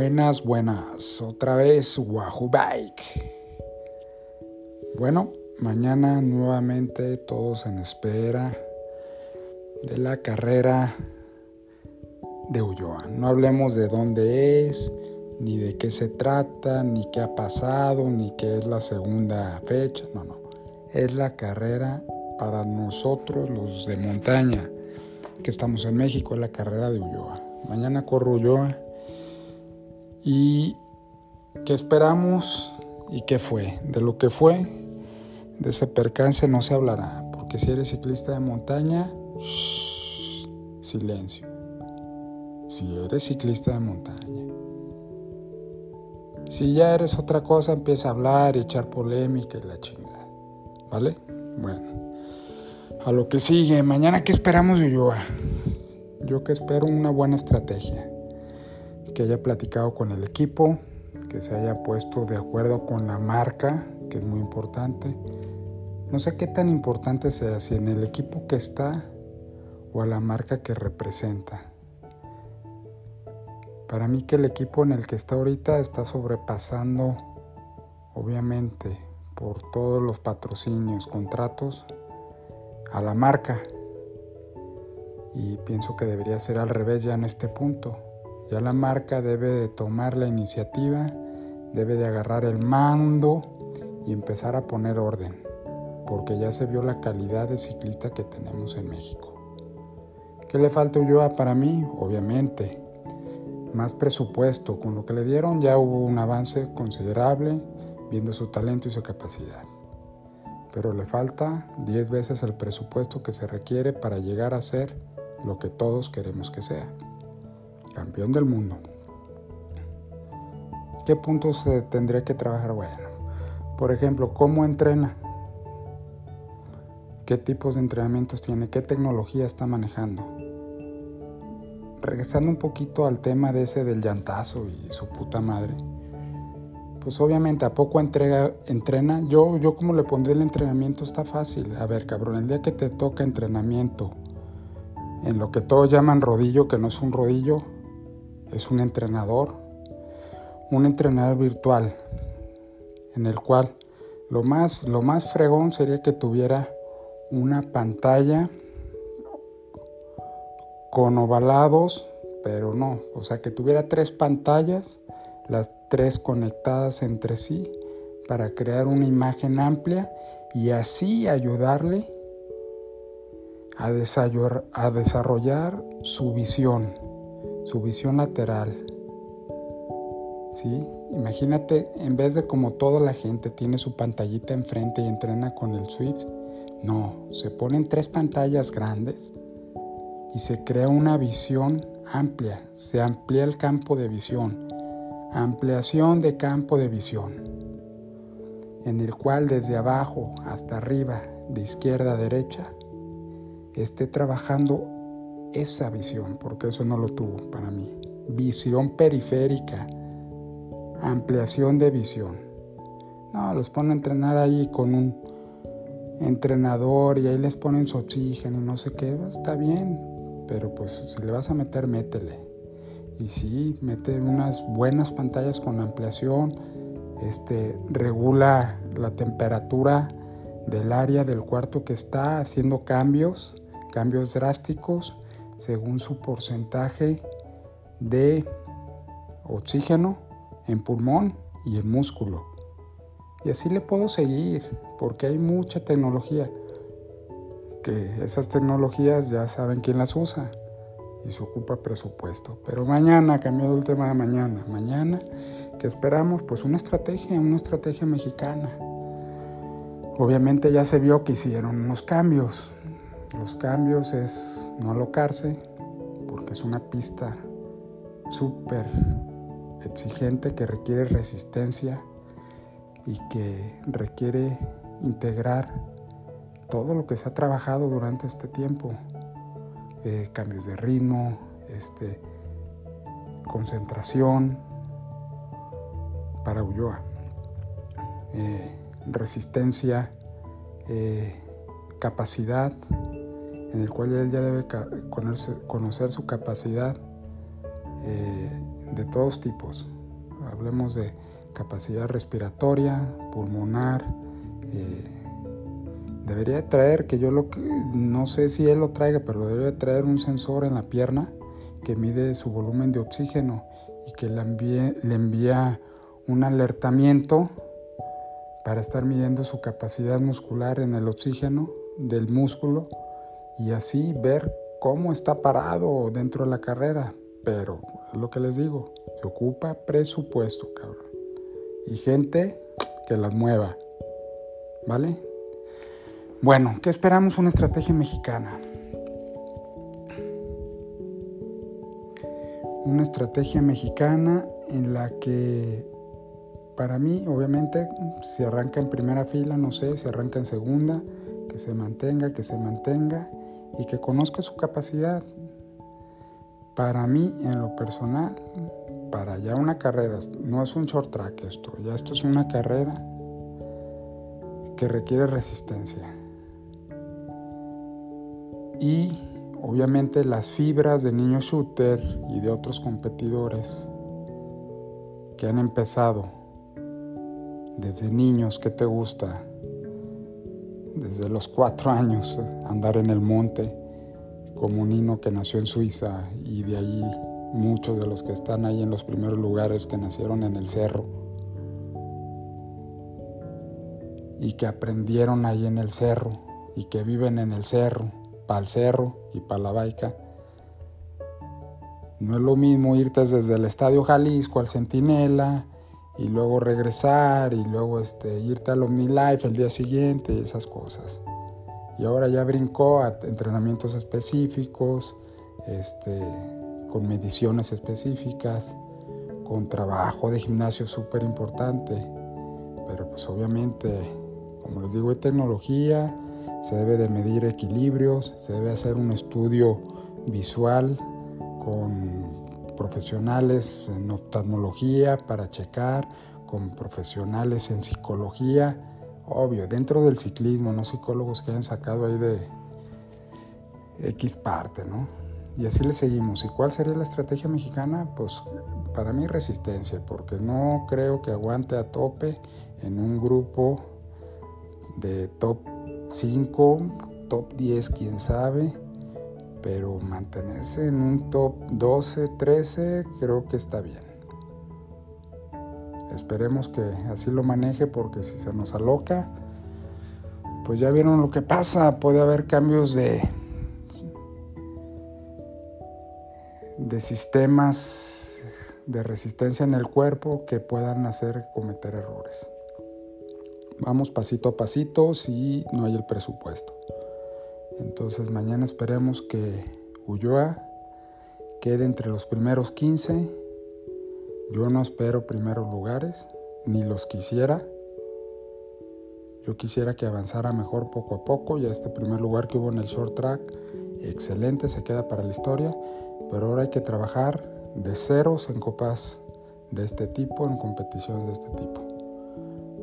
Buenas, buenas. Otra vez Wahoo Bike. Bueno, mañana nuevamente todos en espera de la carrera de Ulloa. No hablemos de dónde es, ni de qué se trata, ni qué ha pasado, ni qué es la segunda fecha. No, no. Es la carrera para nosotros los de montaña que estamos en México, es la carrera de Ulloa. Mañana corro Ulloa ¿Y qué esperamos y qué fue? De lo que fue, de ese percance no se hablará, porque si eres ciclista de montaña, silencio. Si eres ciclista de montaña. Si ya eres otra cosa, empieza a hablar y echar polémica y la chingada. ¿Vale? Bueno. A lo que sigue, mañana qué esperamos de Ulloa. Yo que espero una buena estrategia que haya platicado con el equipo, que se haya puesto de acuerdo con la marca, que es muy importante. No sé qué tan importante sea, si en el equipo que está o a la marca que representa. Para mí que el equipo en el que está ahorita está sobrepasando, obviamente, por todos los patrocinios, contratos, a la marca. Y pienso que debería ser al revés ya en este punto. Ya la marca debe de tomar la iniciativa, debe de agarrar el mando y empezar a poner orden, porque ya se vio la calidad de ciclista que tenemos en México. ¿Qué le falta Ulloa para mí? Obviamente, más presupuesto. Con lo que le dieron ya hubo un avance considerable viendo su talento y su capacidad. Pero le falta 10 veces el presupuesto que se requiere para llegar a ser lo que todos queremos que sea campeón del mundo. ¿Qué puntos tendría que trabajar? Bueno, por ejemplo, ¿cómo entrena? ¿Qué tipos de entrenamientos tiene? ¿Qué tecnología está manejando? Regresando un poquito al tema de ese del llantazo y su puta madre. Pues obviamente a poco entrega, entrena. Yo, yo como le pondría el entrenamiento está fácil. A ver, cabrón, el día que te toca entrenamiento en lo que todos llaman rodillo, que no es un rodillo, es un entrenador, un entrenador virtual, en el cual lo más, lo más fregón sería que tuviera una pantalla con ovalados, pero no, o sea, que tuviera tres pantallas, las tres conectadas entre sí, para crear una imagen amplia y así ayudarle a desarrollar su visión su visión lateral. ¿Sí? Imagínate, en vez de como toda la gente tiene su pantallita enfrente y entrena con el Swift, no, se ponen tres pantallas grandes y se crea una visión amplia, se amplía el campo de visión, ampliación de campo de visión, en el cual desde abajo hasta arriba, de izquierda a derecha, esté trabajando esa visión, porque eso no lo tuvo para mí. Visión periférica, ampliación de visión. No, los pone a entrenar ahí con un entrenador y ahí les ponen su oxígeno y no sé qué, está bien, pero pues si le vas a meter, métele. Y sí, mete unas buenas pantallas con ampliación, este, regula la temperatura del área del cuarto que está haciendo cambios, cambios drásticos según su porcentaje de oxígeno en pulmón y en músculo. Y así le puedo seguir, porque hay mucha tecnología, que esas tecnologías ya saben quién las usa y se ocupa presupuesto. Pero mañana, cambiando el tema de mañana, mañana, que esperamos? Pues una estrategia, una estrategia mexicana. Obviamente ya se vio que hicieron unos cambios, los cambios es no alocarse, porque es una pista súper exigente que requiere resistencia y que requiere integrar todo lo que se ha trabajado durante este tiempo. Eh, cambios de ritmo, este, concentración para Ulloa, eh, resistencia, eh, capacidad en el cual él ya debe conocer, su capacidad eh, de todos tipos. Hablemos de capacidad respiratoria, pulmonar. Eh, debería traer, que yo lo no sé si él lo traiga, pero debería traer un sensor en la pierna que mide su volumen de oxígeno y que le envía un alertamiento para estar midiendo su capacidad muscular en el oxígeno del músculo y así ver cómo está parado dentro de la carrera. Pero es lo que les digo, se ocupa presupuesto, cabrón. Y gente que las mueva. ¿Vale? Bueno, ¿qué esperamos una estrategia mexicana? Una estrategia mexicana en la que para mí, obviamente, si arranca en primera fila, no sé, si arranca en segunda, que se mantenga, que se mantenga y que conozca su capacidad. Para mí, en lo personal, para ya una carrera, no es un short track esto, ya esto es una carrera que requiere resistencia. Y obviamente las fibras de niño shooter y de otros competidores que han empezado desde niños, ¿qué te gusta? Desde los cuatro años andar en el monte como un niño que nació en Suiza y de ahí muchos de los que están ahí en los primeros lugares que nacieron en el cerro y que aprendieron ahí en el cerro y que viven en el cerro, para el cerro y para la baica. No es lo mismo irte desde el Estadio Jalisco al Centinela y luego regresar y luego este, irte al OmniLife el día siguiente y esas cosas. Y ahora ya brincó a entrenamientos específicos, este, con mediciones específicas, con trabajo de gimnasio súper importante. Pero pues obviamente, como les digo, hay tecnología, se debe de medir equilibrios, se debe hacer un estudio visual con profesionales en oftalmología para checar, con profesionales en psicología, obvio, dentro del ciclismo, no psicólogos que hayan sacado ahí de X parte, ¿no? Y así le seguimos. ¿Y cuál sería la estrategia mexicana? Pues para mí resistencia, porque no creo que aguante a tope en un grupo de top 5, top 10, quién sabe pero mantenerse en un top 12, 13 creo que está bien. Esperemos que así lo maneje porque si se nos aloca, pues ya vieron lo que pasa, puede haber cambios de de sistemas de resistencia en el cuerpo que puedan hacer cometer errores. Vamos pasito a pasito si no hay el presupuesto. Entonces mañana esperemos que Ulloa quede entre los primeros 15. Yo no espero primeros lugares, ni los quisiera. Yo quisiera que avanzara mejor poco a poco. Ya este primer lugar que hubo en el short track, excelente, se queda para la historia. Pero ahora hay que trabajar de ceros en copas de este tipo, en competiciones de este tipo.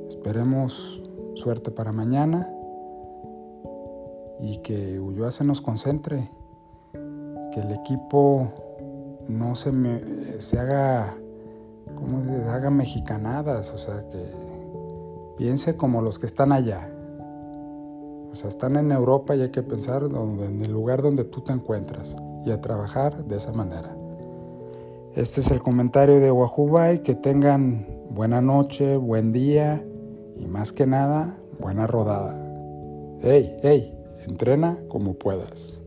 Esperemos suerte para mañana y que Ulloa se nos concentre, que el equipo no se, se haga, como se haga mexicanadas, o sea, que piense como los que están allá. O sea, están en Europa y hay que pensar en el lugar donde tú te encuentras y a trabajar de esa manera. Este es el comentario de Wahubay. Que tengan buena noche, buen día y más que nada, buena rodada. ¡Hey, hey! Entrena como puedas.